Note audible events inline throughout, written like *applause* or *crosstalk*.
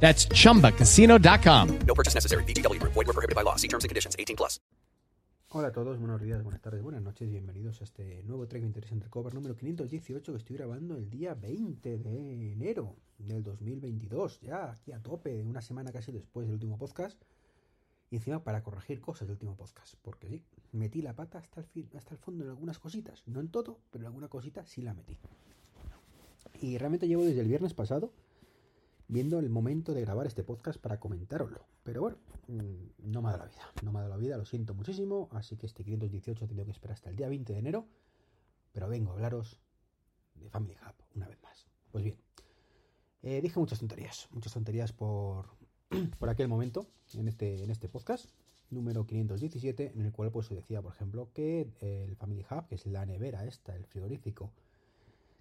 That's chumbacasino.com. No purchase necessary. BGW. Void were prohibited by law. See terms and conditions. 18 plus. Hola a todos, buenos días, buenas tardes, buenas noches, bienvenidos a este nuevo Trek Interesante Cover número 518 que estoy grabando el día 20 de enero del 2022, ya aquí a tope, una semana casi después del último podcast, y encima para corregir cosas del último podcast, porque sí, metí la pata hasta el, fin, hasta el fondo en algunas cositas, no en todo, pero en alguna cosita sí la metí. Y realmente llevo desde el viernes pasado viendo el momento de grabar este podcast para comentároslo. Pero bueno, mm, no me ha dado la vida, no me ha dado la vida, lo siento muchísimo, así que este 518 he tenido que esperar hasta el día 20 de enero, pero vengo a hablaros de Family Hub una vez más. Pues bien, eh, dije muchas tonterías, muchas tonterías por, *clears throat* por aquel momento en este, en este podcast número 517, en el cual pues se decía, por ejemplo, que el Family Hub, que es la nevera esta, el frigorífico,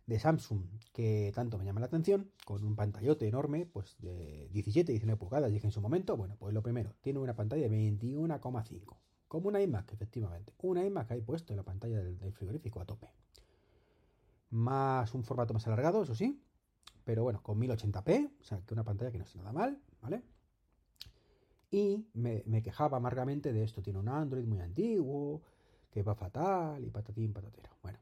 de Samsung que tanto me llama la atención, con un pantallote enorme, pues de 17, 19 pulgadas, dije en su momento, bueno, pues lo primero, tiene una pantalla de 21,5, como una iMac, efectivamente, una iMac ahí puesto en la pantalla del, frigorífico a tope. Más un formato más alargado, eso sí, pero bueno, con 1080p, o sea, que una pantalla que no está nada mal, ¿vale? Y me, me quejaba amargamente de esto, tiene un Android muy antiguo, que va fatal y patatín, patatero. Bueno,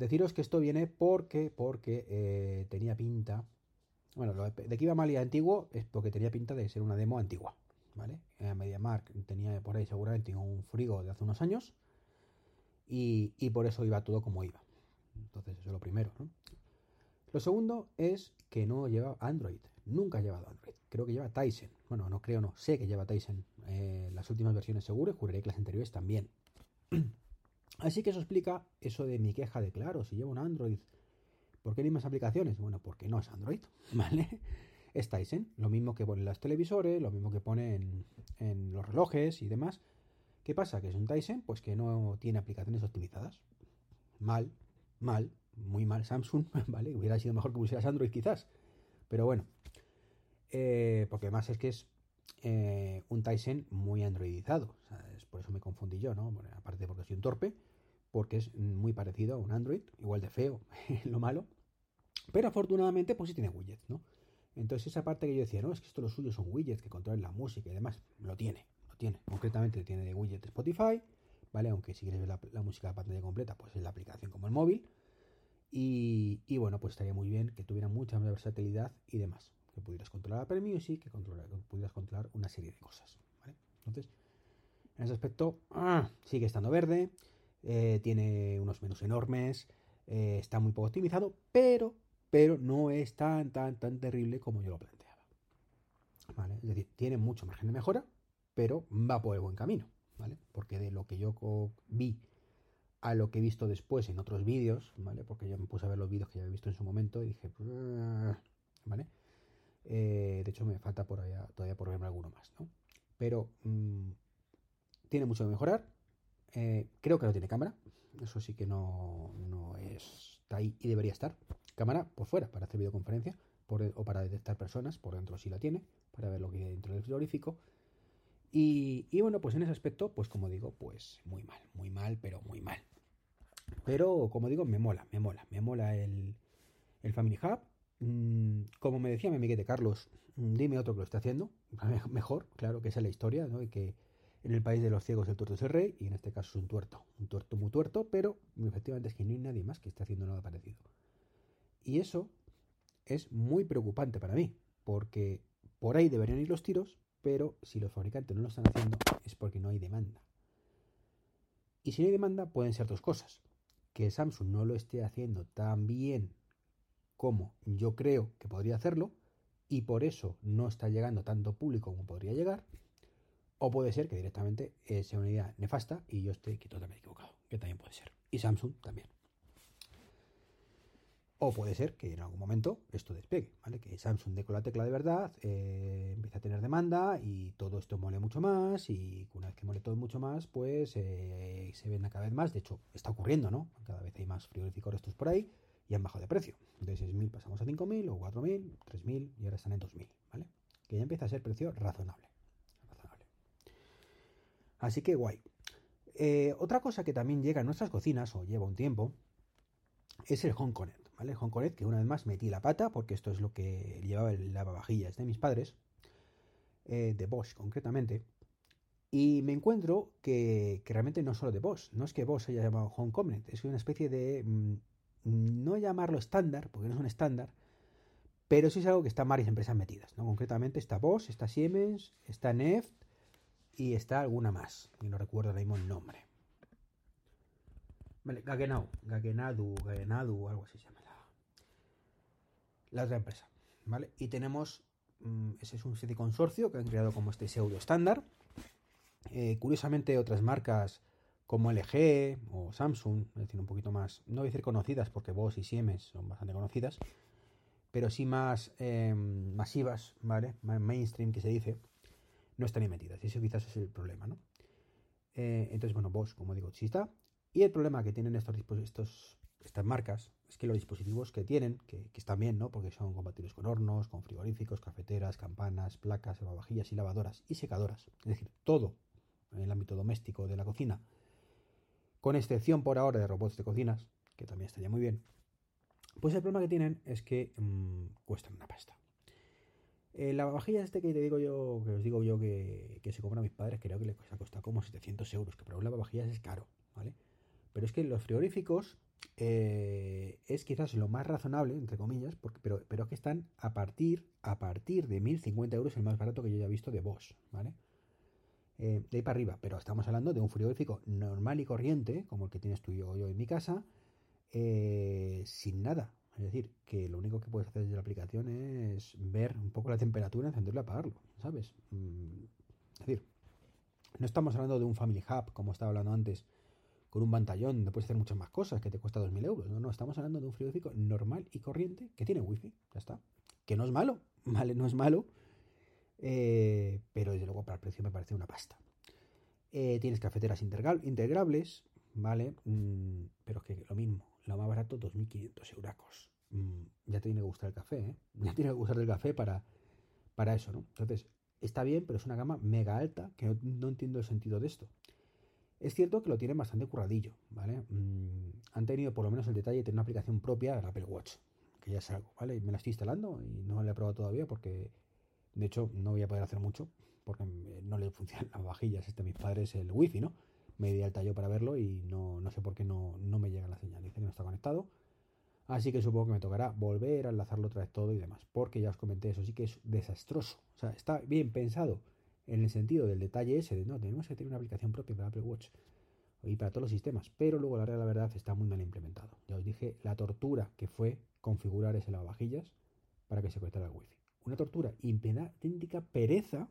Deciros que esto viene porque, porque eh, tenía pinta. Bueno, lo de que iba mal y antiguo es porque tenía pinta de ser una demo antigua. ¿Vale? En MediaMark tenía por ahí seguramente un frigo de hace unos años. Y, y, por eso iba todo como iba. Entonces, eso es lo primero. Lo segundo es que no lleva Android. Nunca ha llevado Android. Creo que lleva Tyson. Bueno, no creo, no. Sé que lleva Tyson. Eh, las últimas versiones seguro y juraré que las anteriores también. *clears throat* Así que eso explica eso de mi queja de, claro, si llevo un Android, ¿por qué hay más aplicaciones? Bueno, porque no es Android, *laughs* ¿vale? Es Tyson, lo mismo que pone en los televisores, lo mismo que pone en, en, los relojes y demás. ¿Qué pasa? Que es un Tyson, pues que no tiene aplicaciones optimizadas. Mal, mal, muy mal Samsung, *laughs* ¿vale? Hubiera sido mejor que pusieras Android quizás. Pero bueno, eh, porque además es que es eh, un Tyson muy androidizado. Por eso me confundí yo, ¿no? Aparte porque soy un torpe, porque es muy parecido a un Android, igual de feo, *laughs* lo malo. Pero afortunadamente, pues sí tiene widgets, ¿no? Entonces esa parte que yo decía, no, es que esto lo suyo son widgets que controlan la música y demás, lo tiene, lo tiene. Concretamente tiene de widget Spotify, ¿vale? Aunque si quieres ver la, la música de pantalla completa, pues es la aplicación como el móvil. Y, y, bueno, pues estaría muy bien que tuviera mucha más versatilidad y demás. Pudieras controlar Apple Music, que, controlar, que pudieras controlar una serie de cosas, ¿vale? Entonces, en ese aspecto, ah, sigue estando verde, eh, tiene unos menús enormes, eh, está muy poco optimizado, pero, pero no es tan, tan, tan terrible como yo lo planteaba. Es decir, tiene mucho margen de mejora, pero va por el buen camino, ¿vale? Porque de lo que yo vi a lo que he visto después en otros vídeos, ¿vale? Porque yo me puse a ver los vídeos que ya había visto en su momento y dije, ¿vale? Eh, de hecho, me falta por allá, todavía por verme alguno más, ¿no? Pero mmm, tiene mucho que mejorar. Eh, creo que no tiene cámara. Eso sí que no, no está ahí y debería estar. Cámara por fuera para hacer videoconferencia por, o para detectar personas. Por dentro sí la tiene, para ver lo que hay dentro del frigorífico. Y, y, bueno, pues en ese aspecto, pues como digo, pues muy mal, muy mal, pero muy mal. Pero como digo, me mola, me mola, me mola el, el Family Hub. Mm, como me decía mi amiguete Carlos, mm, dime otro que lo esté haciendo. *laughs* Mejor, claro, que esa es la historia, ¿no? Y que en el país de los ciegos el tuerto es el rey, y en este caso es un tuerto, un tuerto muy tuerto, pero efectivamente es que no hay nadie más que esté haciendo nada parecido. Y eso es muy preocupante para mí, porque por ahí deberían ir los tiros, pero si los fabricantes no lo están haciendo es porque no hay demanda. Y si no hay demanda pueden ser dos cosas. Que Samsung no lo esté haciendo tan bien como yo creo que podría hacerlo y por eso no está llegando tanto público como podría llegar. O puede ser que directamente eh, sea una idea nefasta y yo esté totalmente equivocado, que también puede ser. Y Samsung también. O puede ser que en algún momento esto despegue, ¿vale? Que Samsung dé con la tecla de verdad, eh, empiece a tener demanda y todo esto mole mucho más y una vez que mole todo mucho más, pues eh, se venda cada vez más. De hecho, está ocurriendo, ¿no? Cada vez hay más frigoríficos estos por ahí y han bajado de precio. De 6.000 pasamos a 5.000 o 4.000, 3.000 y ahora están en 2.000, ¿vale? Que ya empieza a ser precio razonable. razonable. Así que guay. Eh, otra cosa que también llega a nuestras cocinas o lleva un tiempo es el Home Connect. ¿vale? Home Connect, que una vez más metí la pata, porque esto es lo que llevaba el lavavajillas de mis padres, eh, de Bosch concretamente, y me encuentro que, realmente no solo de Bosch, no es que Bosch haya llamado Home Connect, es una especie de, mm, no llamarlo estándar, porque no es un estándar, pero sí es algo que están varias empresas metidas, ¿no? Concretamente está Bosch, está Siemens, está Neft y está alguna más, y no recuerdo ahora mismo el nombre. Vale, Gaggenau, Gaggenadu, Gaggenadu, algo así se llama la otra empresa, ¿vale? Y tenemos, mm, ese es un de consorcio que han creado como este pseudo estándar. Eh, curiosamente otras marcas como LG o Samsung, es decir, un poquito más, no voy a decir conocidas porque Bosch y Siemens son bastante conocidas, pero sí más em, masivas, ¿vale? Mainstream que se dice, no están bien metidas. Y eso quizás es el problema, ¿no? Eh, entonces, bueno, Bosch, como digo, sí está. Y el problema que tienen estos, estos estas marcas es que los dispositivos que tienen, que, están bien, ¿no? Porque son compatibles con hornos, con frigoríficos, cafeteras, campanas, placas, lavavajillas y lavadoras y secadoras. Es decir, todo en el ámbito doméstico de la cocina. Con excepción por ahora de robots de cocinas, que también estaría muy bien. Pues el problema que tienen es que mm, cuestan una pasta. El lavavajillas este que te digo yo, que os digo yo que, se compra a mis padres, creo que le ha costado como 700 euros, que para un lavavajillas es caro, ¿vale? Pero es que los frigoríficos eh, es quizás lo más razonable, entre comillas, porque, pero, pero que están a partir, a partir de 1050 euros, el más barato que yo haya visto de Bosch, ¿vale? Eh, de ahí para arriba, pero estamos hablando de un frigorífico normal y corriente, como el que tienes tú y yo, yo en mi casa, eh, sin nada. Es decir, que lo único que puedes hacer desde la aplicación es ver un poco la temperatura, encenderlo y apagarlo, ¿sabes? Mm, es decir, no estamos hablando de un Family Hub, como estaba hablando antes, con un pantallón donde puedes hacer muchas más cosas que te cuesta 2.000 euros. No, no, estamos hablando de un frigorífico normal y corriente que tiene wifi, ya está. Que no es malo, *laughs* ¿vale? No es malo, eh, pero desde luego para el precio me parece una pasta. Eh, tienes cafeteras integrables, ¿vale? Mm, pero es que lo mismo, lo más barato, 2.500 euracos. Mm, ya te tiene que gustar el café, ¿eh? *laughs* Ya tiene que gustar el café para, para eso, ¿no? Entonces, está bien, pero es una gama mega alta que no entiendo el sentido de esto. Es cierto que lo tienen bastante curradillo, ¿vale? Mm, han tenido por lo menos el detalle de tener una aplicación propia del Apple Watch, que ya es algo, ¿vale? Me la estoy instalando y no la he probado todavía porque, de hecho, no voy a poder hacer mucho porque no le funcionan las vajillas este a mis padres el wifi, ¿no? Me di al tallo para verlo y no, no sé por qué no, no me llega la señal. Dice que no está conectado. Así que supongo que me tocará volver a enlazarlo otra vez todo y demás. Porque ya os comenté, eso sí que es desastroso. O sea, está bien pensado en el sentido del detalle ese de no, tenemos que tener una aplicación propia para Apple Watch y para todos los sistemas, pero luego la realidad la verdad está muy mal implementado. Ya os dije la tortura que fue configurar ese lavavajillas para que se conectara al wifi. Una tortura y auténtica pereza,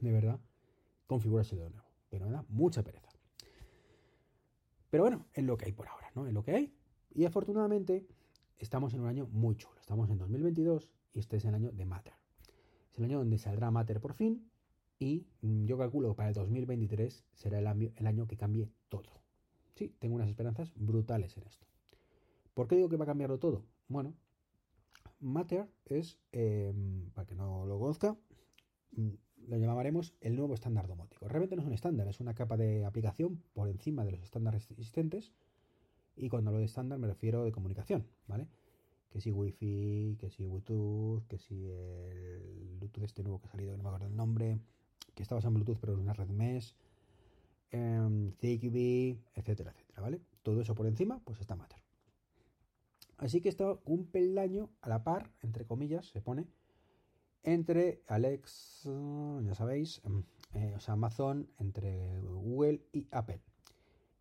de verdad, configurarse de nuevo. Pero me da mucha pereza. Pero bueno, es lo que hay por ahora, ¿no? Es lo que hay. Y afortunadamente estamos en un año muy chulo. Estamos en 2022 y este es el año de Matter. Es el año donde saldrá Matter por fin y mm, yo calculo que para el 2023 será el año, el año que cambie todo. Sí, tengo unas esperanzas brutales en esto. ¿Por qué digo que va a cambiarlo todo? Bueno, Matter es, em, para que no lo conozca, mm, lo llamaremos el nuevo estándar domótico. Realmente no es un estándar, es una capa de aplicación por encima de los estándares existentes. Y cuando hablo de estándar me refiero de comunicación, ¿vale? Que si Wi-Fi, que si Bluetooth, que si el Bluetooth este nuevo que ha salido, no me acuerdo el nombre, que está basado en Bluetooth, pero es una red mesh, eh, Zigbee, etcétera, etcétera, ¿vale? Todo eso por encima, pues está Matter. Así que está un peldaño a la par, entre comillas, se pone, entre Alex, ya sabéis, em, eh, o sea, Amazon, entre Google y Apple.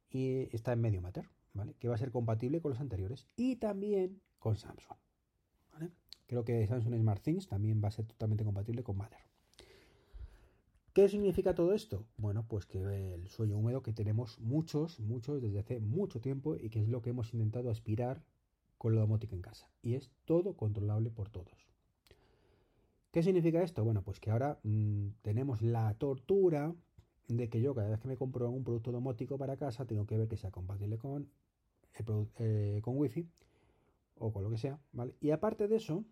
Y está en medio Matter, ¿vale? Que va a ser compatible con los anteriores y también con Samsung. Creo que Samsung SmartThings también va a ser totalmente compatible con Matter. ¿Qué significa todo esto? Bueno, pues que el sueño húmedo que tenemos muchos, muchos desde hace mucho tiempo y que es lo que hemos intentado aspirar con la domótica en casa. Y es todo controlable por todos. ¿Qué significa esto? Bueno, pues que ahora mm, tenemos la tortura de que yo cada vez que me compro un producto domótico para casa tengo que ver que sea compatible con, eh, con Wi-Fi o con lo que sea, ¿vale? Y aparte de eso,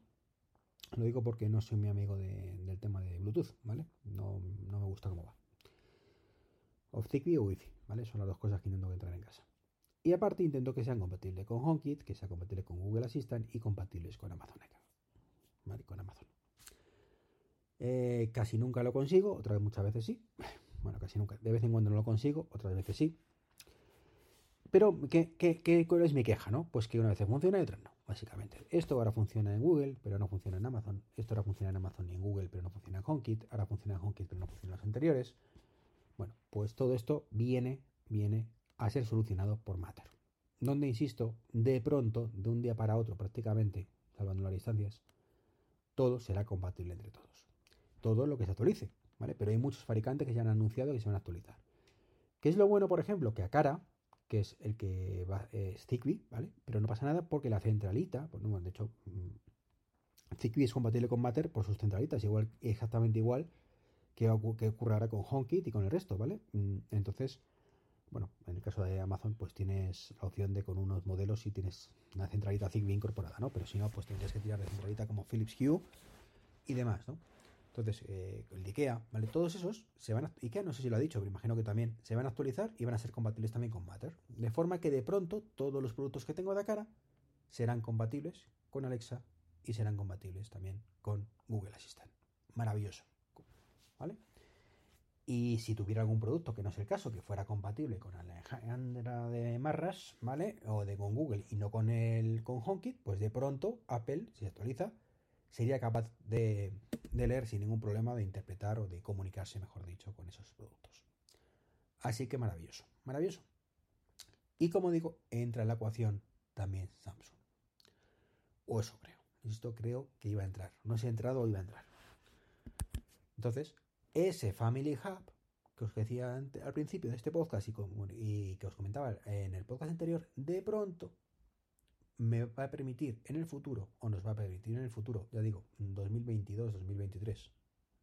lo digo porque no soy mi amigo del tema de Bluetooth, ¿vale? No, no me gusta cómo va. O Zigbee o Wi-Fi, ¿vale? Son las dos cosas que intento entrar en casa. Y aparte intento que sean compatibles con HomeKit, que sea compatible con Google Assistant y compatibles con Amazon Echo. ¿Vale? Con Amazon. Eh, casi nunca lo consigo, otras muchas veces sí. *laughs* Bueno, casi nunca. De vez en cuando no lo consigo, otras veces sí. Pero, ¿qué, qué, cuál es mi queja, no? Pues que una vez funciona y otras no, básicamente. Esto ahora funciona en Google, pero no funciona en Amazon. Esto ahora funciona en Amazon y en Google, pero no funciona en HomeKit. Ahora funciona en HomeKit, pero no funciona en los anteriores. Bueno, pues todo esto viene, viene a ser solucionado por Matter. Donde, insisto, de pronto, de un día para otro prácticamente, salvando las distancias, todo será compatible entre todos. Todo lo que se actualice, ¿vale? Pero hay muchos fabricantes que ya han anunciado que se van a actualizar. ¿Qué es lo bueno, por ejemplo? Que a cara, que es el que va, es Zigbee, ¿vale? Pero no pasa nada porque la centralita, pues no, de hecho, mm, Zigbee es compatible con Matter por sus centralitas, igual, exactamente igual que, que ocurre ahora con HomeKit y con el resto, ¿vale? Mm, entonces, bueno, en el caso de Amazon, pues tienes la opción de con unos modelos si tienes una centralita Zigbee incorporada, ¿no? Pero si no, pues tendrías que tirar de centralita como Philips Hue y demás, ¿no? Entonces, eh, el IKEA, ¿vale? Todos esos se van a, IKEA no sé si lo ha dicho, pero imagino que también se van a actualizar y van a ser compatibles también con Matter. De forma que de pronto todos los productos que tengo de cara serán compatibles con Alexa y serán compatibles también con Google Assistant. Maravilloso, ¿vale? Y si tuviera algún producto, que no es el caso, que fuera compatible con Alejandra de Marras, ¿vale? O de con Google y no con el con HomeKit, pues de pronto Apple, si actualiza, sería capaz de, de leer sin ningún problema, de interpretar o de comunicarse, mejor dicho, con esos productos. Así que maravilloso, maravilloso. Y como digo, entra en la ecuación también Samsung. O eso creo. Esto creo que iba a entrar. No sé si ha entrado o iba a entrar. Entonces, ese Family Hub que os decía al principio de este podcast y, que os comentaba en el podcast anterior, de pronto me va a permitir en el futuro, o nos va a permitir en el futuro, ya digo, 2022, 2023,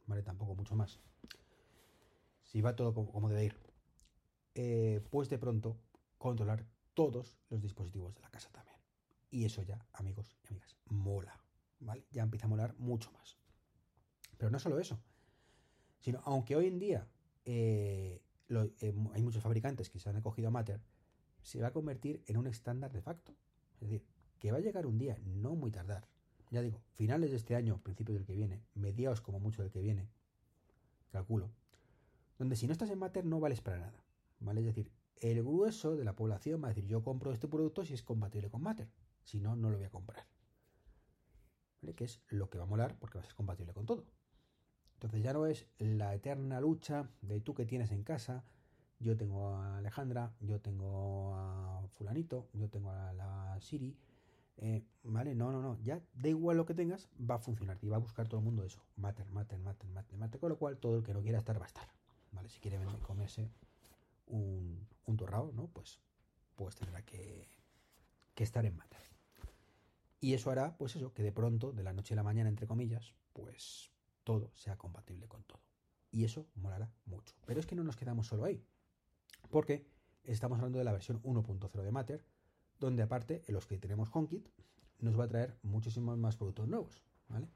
¿vale? Tampoco mucho más. Si va todo como, debe ir, eh, pues de pronto controlar todos los dispositivos de la casa también. Y eso ya, amigos y amigas, mola, ¿vale? Ya empieza a molar mucho más. Pero no solo eso, Sino, aunque hoy en día eh, eh, hay muchos fabricantes que se han acogido a Matter, se va a convertir en un estándar de facto. Es decir, que va a llegar un día, no muy tardar. Ya digo, finales de este año, principios del que viene, mediados como mucho del que viene, calculo, donde si no estás en Matter no vales para nada. ¿Vale? Es decir, el grueso de la población va a decir, yo compro este producto si es compatible con Matter. Si no, no lo voy a comprar. ¿Vale? Que es lo que va a molar porque va a ser compatible con todo. Entonces ya no es la eterna lucha de tú que tienes en casa, yo tengo a Alejandra, yo tengo a fulanito, yo tengo a la Siri, eh, ¿vale? No, no, no, ya da igual lo que tengas, va a funcionar y va a buscar todo el mundo eso, mater, mater, mater, mater, mater, con lo cual todo el que no quiera estar va a estar, ¿vale? Si quiere comerse un, un torrado, ¿no? Pues, pues tendrá que, que estar en mater. Y eso hará, pues eso, que de pronto, de la noche a la mañana, entre comillas, pues todo sea compatible con todo. Y eso molará mucho. Pero es que no nos quedamos solo ahí. Porque estamos hablando de la versión 1.0 de Matter, donde aparte, en los que tenemos HomeKit, nos va a traer muchísimos más productos nuevos. ¿Vale?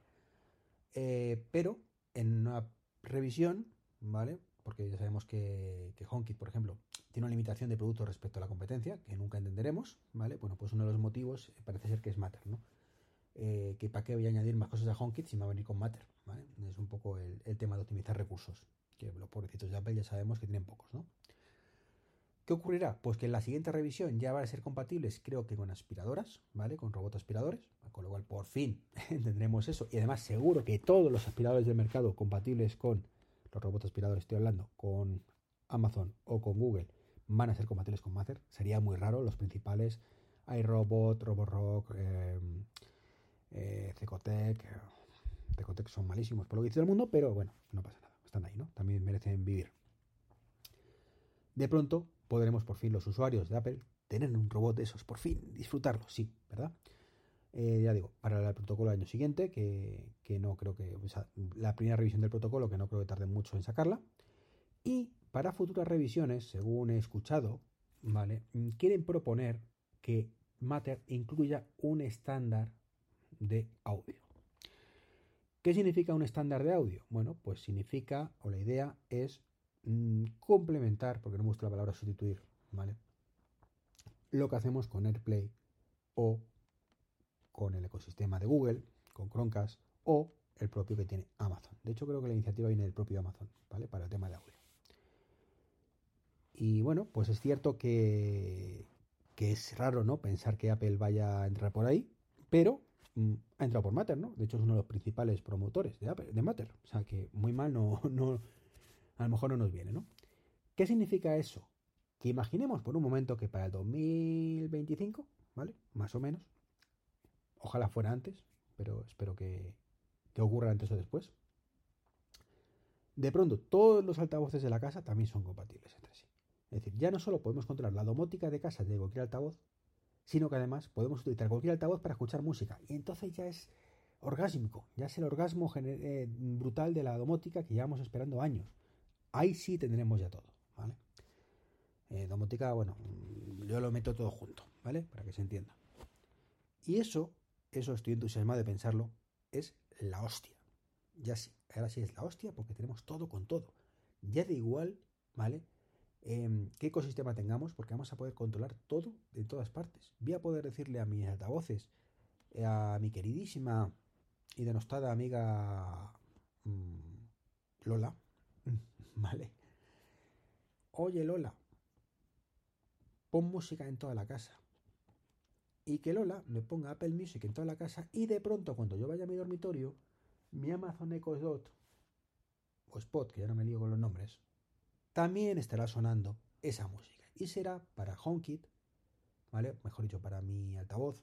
Eh, pero en una revisión, ¿vale? Porque ya sabemos que, que HomeKit, por ejemplo, tiene una limitación de productos respecto a la competencia, que nunca entenderemos, ¿vale? Bueno, pues uno de los motivos parece ser que es Matter, ¿no? Eh, que para qué voy a añadir más cosas a HomeKit si me va a venir con Matter. Poco el, tema de optimizar recursos, que los pobrecitos de Apple ya sabemos que tienen pocos. ¿no? ¿Qué ocurrirá? Pues que en la siguiente revisión ya van a ser compatibles, creo que con aspiradoras, ¿vale? Con robots aspiradores, con lo cual por fin *laughs* tendremos eso. Y además seguro que todos los aspiradores del mercado compatibles con los robots aspiradores, estoy hablando, con Amazon o con Google, van a ser compatibles con Matter. Sería muy raro los principales iRobot, Roborock, eh, eh, Cecotec, Cecotec son malísimos por lo que dice el mundo, pero bueno, no pasa nada, están ahí, ¿no? También merecen vivir. De pronto podremos por fin los usuarios de Apple tener un robot de esos, por fin, disfrutarlo, sí, ¿verdad? Eh, ya digo, para el protocolo del año siguiente, que, que no creo que. O sea, la primera revisión del protocolo, que no creo que tarde mucho en sacarla. Y para futuras revisiones, según he escuchado, ¿vale? Quieren proponer que Matter incluya un estándar de audio. ¿Qué significa un estándar de audio? Bueno, pues significa, o la idea es mm, complementar, porque no me gusta la palabra sustituir, ¿vale? Lo que hacemos con AirPlay o con el ecosistema de Google, con Chromecast o el propio que tiene Amazon. De hecho, creo que la iniciativa viene del propio Amazon, ¿vale? Para el tema de audio. Y bueno, pues es cierto que, que es raro, ¿no? Pensar que Apple vaya a entrar por ahí, pero ha entrado por Matter, ¿no? De hecho, es uno de los principales promotores de, Apple, Matter. O sea que muy mal no, *laughs* no, a lo mejor no nos viene, ¿no? ¿Qué significa eso? Que imaginemos por un momento que para el 2025, ¿vale? Más o menos, Ojalá fuera antes, pero espero que, ocurra antes o después. De pronto, todos los altavoces de la casa también son compatibles entre sí. Es decir, ya no solo podemos controlar la domótica de casa de cualquier altavoz, sino que además podemos utilizar cualquier altavoz para escuchar música. Y entonces ya es orgásmico, ya es el orgasmo eh, brutal de la domótica que llevamos esperando años. Ahí sí tendremos ya todo, ¿vale? Eh, domótica, bueno, yo lo meto todo junto, ¿vale? Para que se entienda. Y eso eso estoy entusiasmado de pensarlo, es la hostia. Ya sí, ahora sí es la hostia porque tenemos todo con todo. Ya da igual, ¿vale? Em, qué ecosistema tengamos porque vamos a poder controlar todo de todas partes. Voy a poder decirle a mis altavoces, a mi queridísima y denostada amiga mm, Lola, *laughs* ¿vale? Oye Lola, pon música en toda la casa y que Lola me ponga Apple Music en toda la casa y de pronto cuando yo vaya a mi dormitorio, mi Amazon Echo Dot o Spot, que ya no me lío con los nombres, también estará sonando esa música y será para HomeKit, ¿vale? Mejor dicho, para mi altavoz,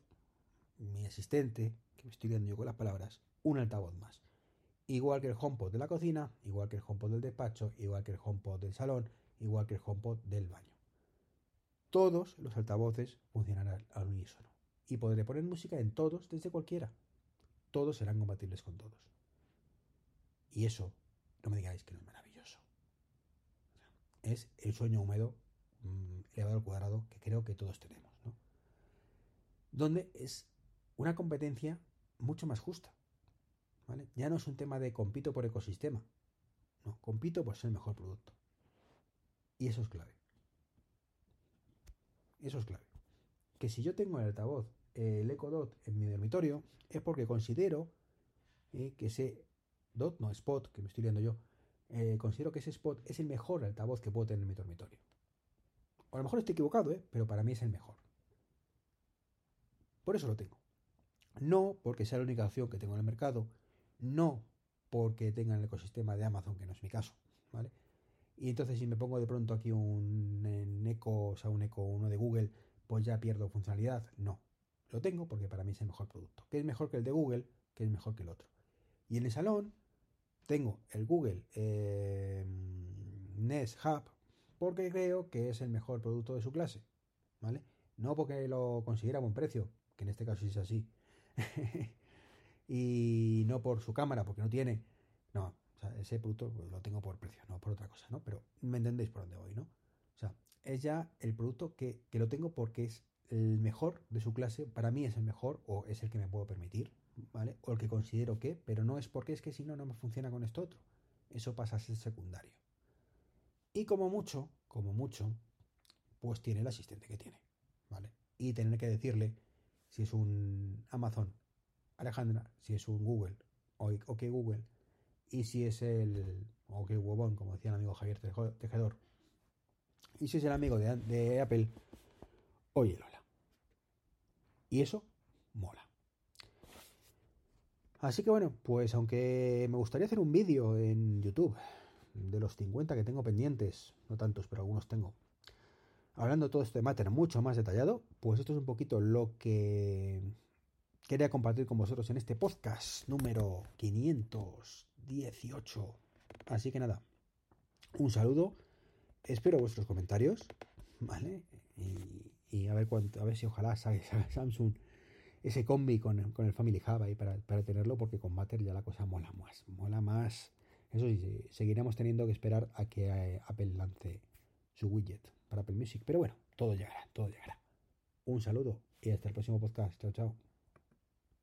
mi asistente, que me estoy viendo yo con las palabras, un altavoz más. Igual que el HomePod de la cocina, igual que el HomePod del despacho, igual que el HomePod del salón, igual que el HomePod del baño todos los altavoces funcionarán al unísono. Y podré poner música en todos desde cualquiera. Todos serán compatibles con todos. Y eso, no me digáis que no es maravilloso. Es el sueño húmedo mm, elevado al cuadrado que creo que todos tenemos. ¿no? Donde es una competencia mucho más justa. ¿vale? Ya no es un tema de compito por ecosistema. No, compito por ser el mejor producto. Y eso es clave. Eso es clave. Que si yo tengo el altavoz, el Echo Dot en mi dormitorio, es porque considero eh, que ese Dot, no Spot, que me estoy viendo yo, eh, considero que ese Spot es el mejor altavoz que puedo tener en mi dormitorio. a lo mejor estoy equivocado, ¿eh? pero para mí es el mejor. Por eso lo tengo. No porque sea la única opción que tengo en el mercado, no porque tenga el ecosistema de Amazon, que no es mi caso, ¿vale? Y entonces si me pongo de pronto aquí un, eco, o sea, un eco, uno de Google, pues ya pierdo funcionalidad. No, lo tengo porque para mí es el mejor producto. Que es mejor que el de Google, que es mejor que el otro. Y en el salón tengo el Google eh, Nest Hub porque creo que es el mejor producto de su clase. ¿Vale? No porque lo considera buen precio, que en este caso es así. *laughs* y no por su cámara, porque no tiene. No, o sea, ese producto lo tengo por precio, no por otra cosa, ¿no? Pero me entendéis por dónde voy, ¿no? O sea, es ya el producto que, lo tengo porque es el mejor de su clase, para mí es el mejor o es el que me puedo permitir, ¿vale? O el que considero que, pero no es porque es que si no, no me funciona con esto otro. Eso pasa a ser secundario. Y como mucho, como mucho, pues tiene el asistente que tiene, ¿vale? Y tener que decirle si es un Amazon, Alejandra, si es un Google o OK Google, y si es el, o qué huevón, como decía el amigo Javier Tejedor, y si es el amigo de, Apple, oye Lola. Y eso mola. Así que bueno, pues aunque me gustaría hacer un vídeo en YouTube de los 50 que tengo pendientes, no tantos, pero algunos tengo, hablando todo esto de Matter mucho más detallado, pues esto es un poquito lo que quería compartir con vosotros en este podcast número 518. Así que nada, un saludo, espero vuestros comentarios, ¿vale? Y, a ver cuánto, a ver si ojalá *laughs* Samsung ese combi con, con, el Family Hub ahí para, para, tenerlo, porque con Matter ya la cosa mola más. Mola más. Eso sí, seguiremos teniendo que esperar a que eh, Apple lance su widget para Apple Music. Pero bueno, todo llegará, todo llegará. Un saludo y hasta el próximo podcast. Chao, chao.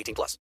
18 plus.